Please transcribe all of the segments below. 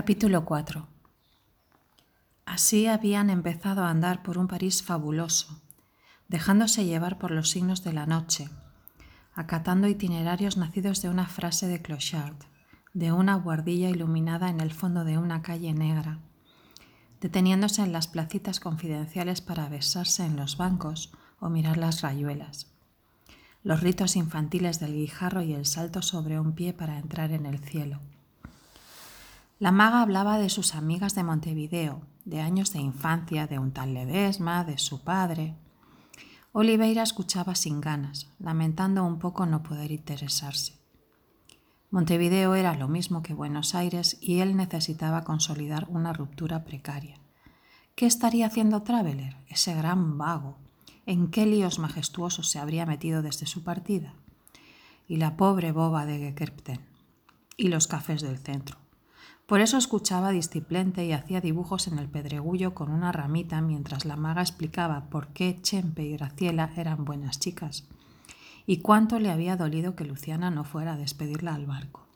Capítulo 4 Así habían empezado a andar por un París fabuloso, dejándose llevar por los signos de la noche, acatando itinerarios nacidos de una frase de Clochard, de una guardilla iluminada en el fondo de una calle negra, deteniéndose en las placitas confidenciales para besarse en los bancos o mirar las rayuelas, los ritos infantiles del guijarro y el salto sobre un pie para entrar en el cielo. La maga hablaba de sus amigas de Montevideo, de años de infancia, de un tal Ledesma, de su padre. Oliveira escuchaba sin ganas, lamentando un poco no poder interesarse. Montevideo era lo mismo que Buenos Aires y él necesitaba consolidar una ruptura precaria. ¿Qué estaría haciendo Traveler, ese gran vago? ¿En qué líos majestuosos se habría metido desde su partida? Y la pobre boba de Gekerpten. Y los cafés del centro. Por eso escuchaba disciplente y hacía dibujos en el pedregullo con una ramita mientras la maga explicaba por qué Chempe y Graciela eran buenas chicas y cuánto le había dolido que Luciana no fuera a despedirla al barco.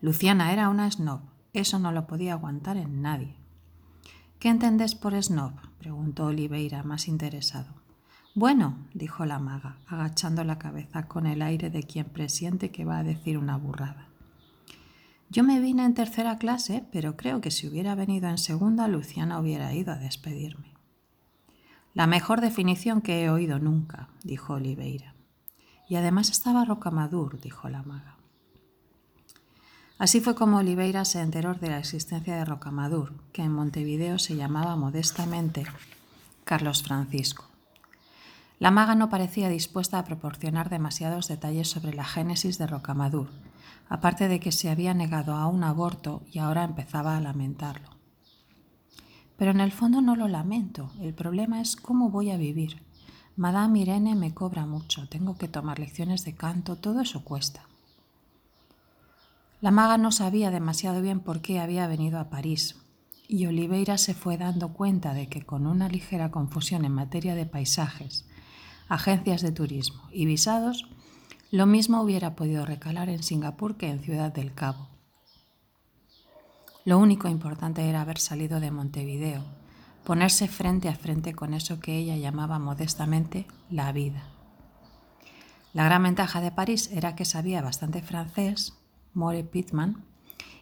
Luciana era una snob, eso no lo podía aguantar en nadie. ¿Qué entendés por snob? preguntó Oliveira, más interesado. Bueno, dijo la maga, agachando la cabeza con el aire de quien presiente que va a decir una burrada. Yo me vine en tercera clase, pero creo que si hubiera venido en segunda, Luciana hubiera ido a despedirme. La mejor definición que he oído nunca, dijo Oliveira. Y además estaba Rocamadur, dijo la maga. Así fue como Oliveira se enteró de la existencia de Rocamadur, que en Montevideo se llamaba modestamente Carlos Francisco. La maga no parecía dispuesta a proporcionar demasiados detalles sobre la génesis de Rocamadur, aparte de que se había negado a un aborto y ahora empezaba a lamentarlo. Pero en el fondo no lo lamento, el problema es cómo voy a vivir. Madame Irene me cobra mucho, tengo que tomar lecciones de canto, todo eso cuesta. La maga no sabía demasiado bien por qué había venido a París, y Oliveira se fue dando cuenta de que con una ligera confusión en materia de paisajes, agencias de turismo y visados, lo mismo hubiera podido recalar en Singapur que en Ciudad del Cabo. Lo único importante era haber salido de Montevideo, ponerse frente a frente con eso que ella llamaba modestamente la vida. La gran ventaja de París era que sabía bastante francés, More Pittman,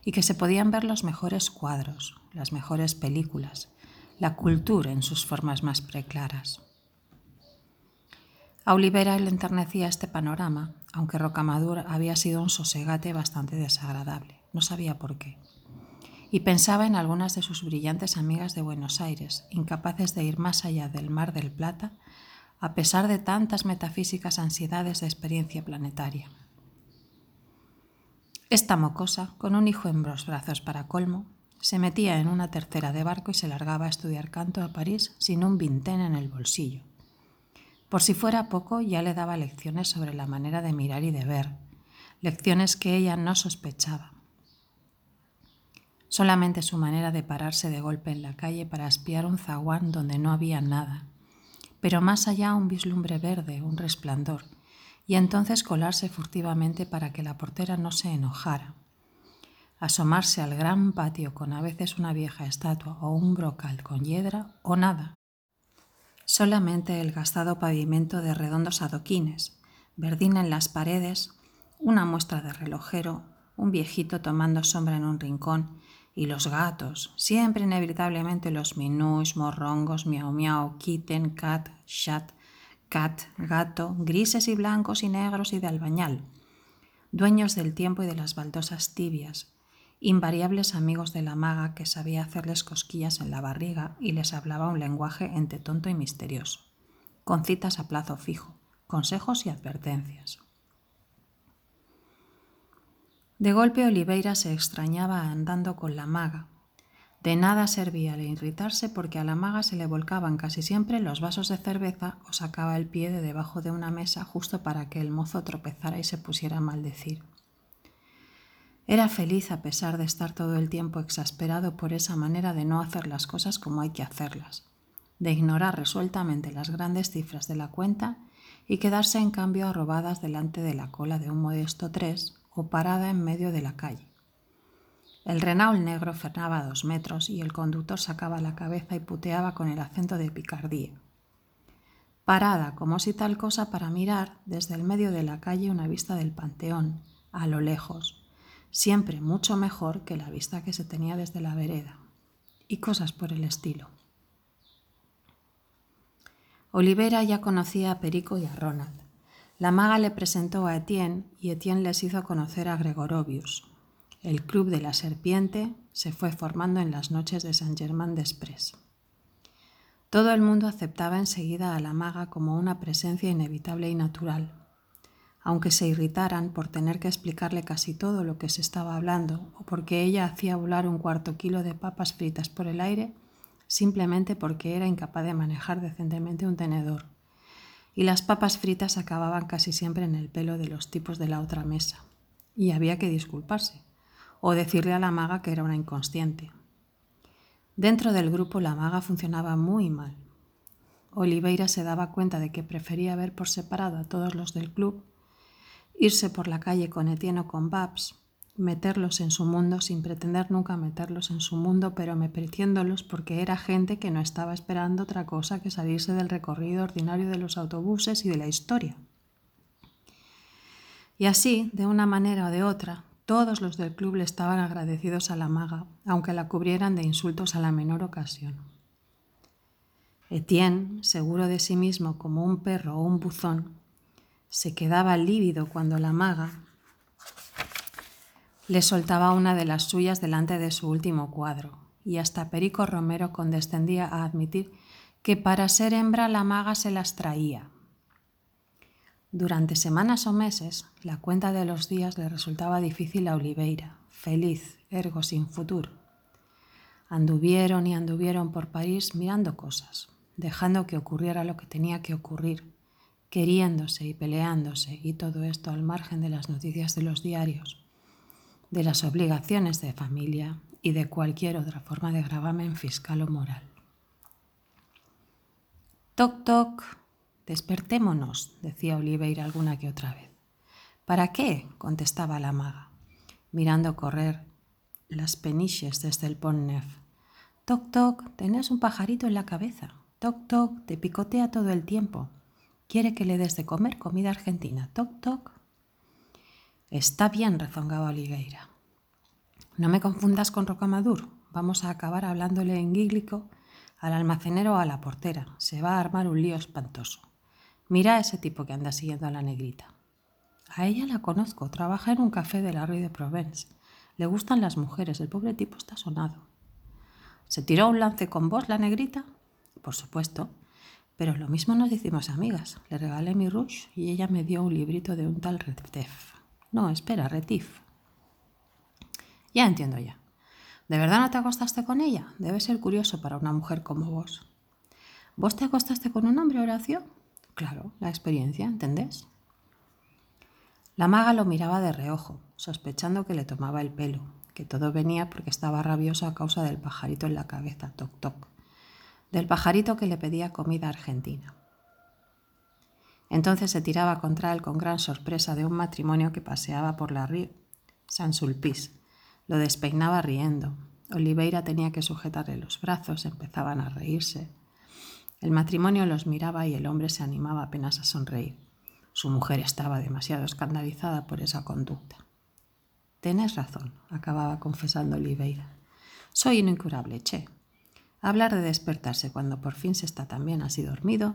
y que se podían ver los mejores cuadros, las mejores películas, la cultura en sus formas más preclaras. A Olivera le enternecía este panorama, aunque Rocamadur había sido un sosegate bastante desagradable. No sabía por qué. Y pensaba en algunas de sus brillantes amigas de Buenos Aires, incapaces de ir más allá del Mar del Plata, a pesar de tantas metafísicas ansiedades de experiencia planetaria. Esta mocosa, con un hijo en los brazos para colmo, se metía en una tercera de barco y se largaba a estudiar canto a París sin un vintén en el bolsillo. Por si fuera poco, ya le daba lecciones sobre la manera de mirar y de ver, lecciones que ella no sospechaba. Solamente su manera de pararse de golpe en la calle para espiar un zaguán donde no había nada, pero más allá un vislumbre verde, un resplandor, y entonces colarse furtivamente para que la portera no se enojara. Asomarse al gran patio con a veces una vieja estatua o un brocal con hiedra o nada, solamente el gastado pavimento de redondos adoquines, verdina en las paredes, una muestra de relojero, un viejito tomando sombra en un rincón y los gatos, siempre inevitablemente los minús, morrongos, miau miau, kitten, cat, chat, cat, gato, grises y blancos y negros y de albañal, dueños del tiempo y de las baldosas tibias, invariables amigos de la maga que sabía hacerles cosquillas en la barriga y les hablaba un lenguaje entre tonto y misterioso, con citas a plazo fijo, consejos y advertencias. De golpe Oliveira se extrañaba andando con la maga. De nada servía el irritarse porque a la maga se le volcaban casi siempre los vasos de cerveza o sacaba el pie de debajo de una mesa justo para que el mozo tropezara y se pusiera a maldecir. Era feliz a pesar de estar todo el tiempo exasperado por esa manera de no hacer las cosas como hay que hacerlas, de ignorar resueltamente las grandes cifras de la cuenta y quedarse en cambio arrobadas delante de la cola de un modesto tres o parada en medio de la calle. El Renault negro frenaba dos metros y el conductor sacaba la cabeza y puteaba con el acento de picardía. Parada como si tal cosa para mirar desde el medio de la calle una vista del panteón, a lo lejos, siempre mucho mejor que la vista que se tenía desde la vereda, y cosas por el estilo. Olivera ya conocía a Perico y a Ronald. La maga le presentó a Etienne y Etienne les hizo conocer a Gregorovius, el Club de la Serpiente se fue formando en las noches de Saint Germain des-Prés. Todo el mundo aceptaba enseguida a la maga como una presencia inevitable y natural, aunque se irritaran por tener que explicarle casi todo lo que se estaba hablando o porque ella hacía volar un cuarto kilo de papas fritas por el aire simplemente porque era incapaz de manejar decentemente un tenedor. Y las papas fritas acababan casi siempre en el pelo de los tipos de la otra mesa. Y había que disculparse o decirle a la maga que era una inconsciente. Dentro del grupo la maga funcionaba muy mal. Oliveira se daba cuenta de que prefería ver por separado a todos los del club, irse por la calle con Etienne o con Babs, meterlos en su mundo sin pretender nunca meterlos en su mundo, pero metiéndolos porque era gente que no estaba esperando otra cosa que salirse del recorrido ordinario de los autobuses y de la historia. Y así, de una manera o de otra, todos los del club le estaban agradecidos a la maga, aunque la cubrieran de insultos a la menor ocasión. Etienne, seguro de sí mismo como un perro o un buzón, se quedaba lívido cuando la maga le soltaba una de las suyas delante de su último cuadro, y hasta Perico Romero condescendía a admitir que para ser hembra la maga se las traía, durante semanas o meses, la cuenta de los días le resultaba difícil a Oliveira, feliz, ergo sin futuro. Anduvieron y anduvieron por París mirando cosas, dejando que ocurriera lo que tenía que ocurrir, queriéndose y peleándose, y todo esto al margen de las noticias de los diarios, de las obligaciones de familia y de cualquier otra forma de gravamen fiscal o moral. Toc toc, Despertémonos, decía Oliveira alguna que otra vez. ¿Para qué? contestaba la maga, mirando correr las peniches desde el Pont Neuf. Toc, toc, tenés un pajarito en la cabeza. Toc, toc, te picotea todo el tiempo. Quiere que le des de comer comida argentina. Toc, toc. Está bien, rezongaba Oliveira. No me confundas con Rocamadur. Vamos a acabar hablándole en gíglico al almacenero o a la portera. Se va a armar un lío espantoso. Mira a ese tipo que anda siguiendo a la negrita. A ella la conozco, trabaja en un café de la Rue de Provence. Le gustan las mujeres, el pobre tipo está sonado. ¿Se tiró un lance con vos la negrita? Por supuesto, pero lo mismo nos hicimos amigas. Le regalé mi rush y ella me dio un librito de un tal Retif. No, espera, Retif. Ya entiendo ya. ¿De verdad no te acostaste con ella? Debe ser curioso para una mujer como vos. ¿Vos te acostaste con un hombre, Horacio? Claro, la experiencia, ¿entendés? La maga lo miraba de reojo, sospechando que le tomaba el pelo, que todo venía porque estaba rabioso a causa del pajarito en la cabeza, toc toc, del pajarito que le pedía comida argentina. Entonces se tiraba contra él con gran sorpresa de un matrimonio que paseaba por la río San Sulpice. Lo despeinaba riendo. Oliveira tenía que sujetarle los brazos, empezaban a reírse. El matrimonio los miraba y el hombre se animaba apenas a sonreír. Su mujer estaba demasiado escandalizada por esa conducta. Tenés razón, acababa confesando Oliveira. Soy un incurable, che. Hablar de despertarse cuando por fin se está tan bien así dormido.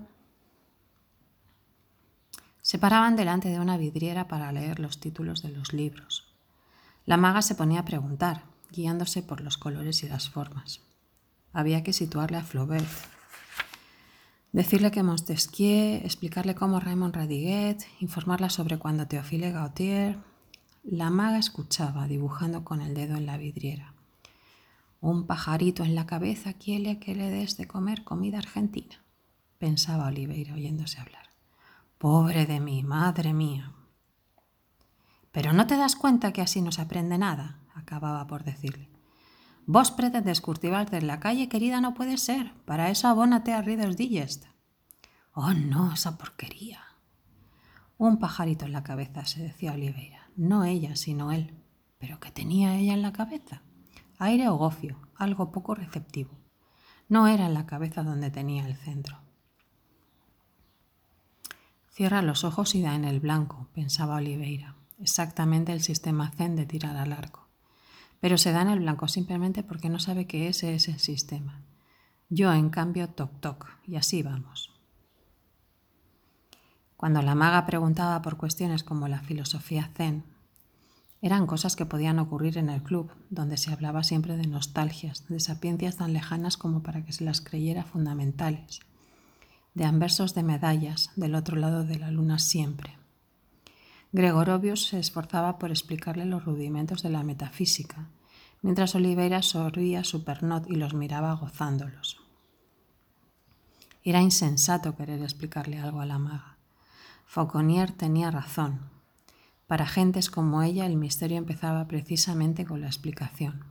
Se paraban delante de una vidriera para leer los títulos de los libros. La maga se ponía a preguntar, guiándose por los colores y las formas. Había que situarle a Flaubert, Decirle que Montesquieu, explicarle cómo Raymond Radiguet, informarla sobre cuando Théophile Gautier. La maga escuchaba, dibujando con el dedo en la vidriera. Un pajarito en la cabeza quiere que le des de comer comida argentina, pensaba Oliveira oyéndose hablar. Pobre de mí, madre mía. Pero no te das cuenta que así no se aprende nada, acababa por decirle. Vos pretendes cultivarte en la calle, querida, no puede ser. Para eso abónate a Reader's Digest. Oh, no, esa porquería. Un pajarito en la cabeza, se decía Oliveira. No ella, sino él. ¿Pero qué tenía ella en la cabeza? Aire o gofio, algo poco receptivo. No era en la cabeza donde tenía el centro. Cierra los ojos y da en el blanco, pensaba Oliveira, exactamente el sistema Zen de tirar al arco. Pero se da en el blanco simplemente porque no sabe que ese es el sistema. Yo, en cambio, toc toc, y así vamos. Cuando la maga preguntaba por cuestiones como la filosofía zen, eran cosas que podían ocurrir en el club, donde se hablaba siempre de nostalgias, de sapiencias tan lejanas como para que se las creyera fundamentales, de anversos de medallas del otro lado de la luna siempre. Gregorovius se esforzaba por explicarle los rudimentos de la metafísica, mientras Oliveira sorría su pernot y los miraba gozándolos. Era insensato querer explicarle algo a la maga. Fauconnier tenía razón. Para gentes como ella el misterio empezaba precisamente con la explicación.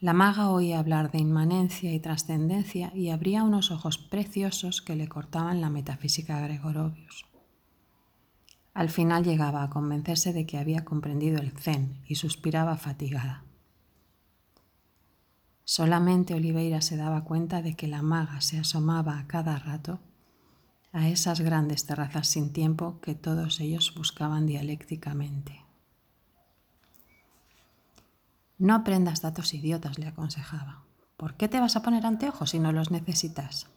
La maga oía hablar de inmanencia y trascendencia y abría unos ojos preciosos que le cortaban la metafísica Gregorovius. Al final llegaba a convencerse de que había comprendido el zen y suspiraba fatigada. Solamente Oliveira se daba cuenta de que la maga se asomaba a cada rato a esas grandes terrazas sin tiempo que todos ellos buscaban dialécticamente. No aprendas datos idiotas, le aconsejaba. ¿Por qué te vas a poner anteojos si no los necesitas?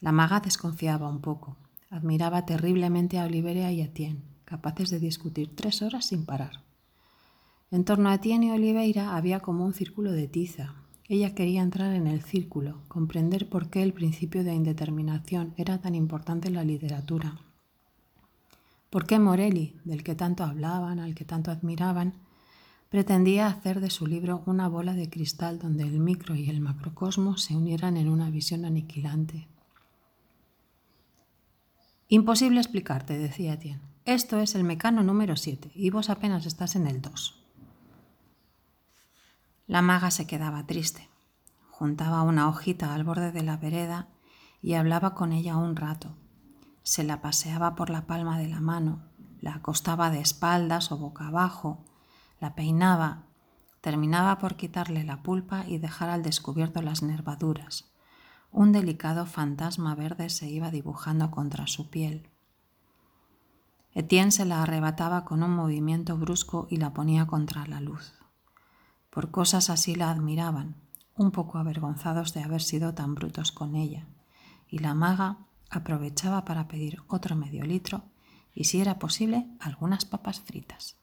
La maga desconfiaba un poco. Admiraba terriblemente a Oliveira y a Etienne, capaces de discutir tres horas sin parar. En torno a Etienne y Oliveira había como un círculo de tiza. Ella quería entrar en el círculo, comprender por qué el principio de indeterminación era tan importante en la literatura. ¿Por qué Morelli, del que tanto hablaban, al que tanto admiraban, pretendía hacer de su libro una bola de cristal donde el micro y el macrocosmo se unieran en una visión aniquilante? Imposible explicarte, decía Etienne. Esto es el mecano número 7 y vos apenas estás en el 2. La maga se quedaba triste. Juntaba una hojita al borde de la vereda y hablaba con ella un rato. Se la paseaba por la palma de la mano, la acostaba de espaldas o boca abajo, la peinaba, terminaba por quitarle la pulpa y dejar al descubierto las nervaduras. Un delicado fantasma verde se iba dibujando contra su piel. Etienne se la arrebataba con un movimiento brusco y la ponía contra la luz. Por cosas así la admiraban, un poco avergonzados de haber sido tan brutos con ella, y la maga aprovechaba para pedir otro medio litro y, si era posible, algunas papas fritas.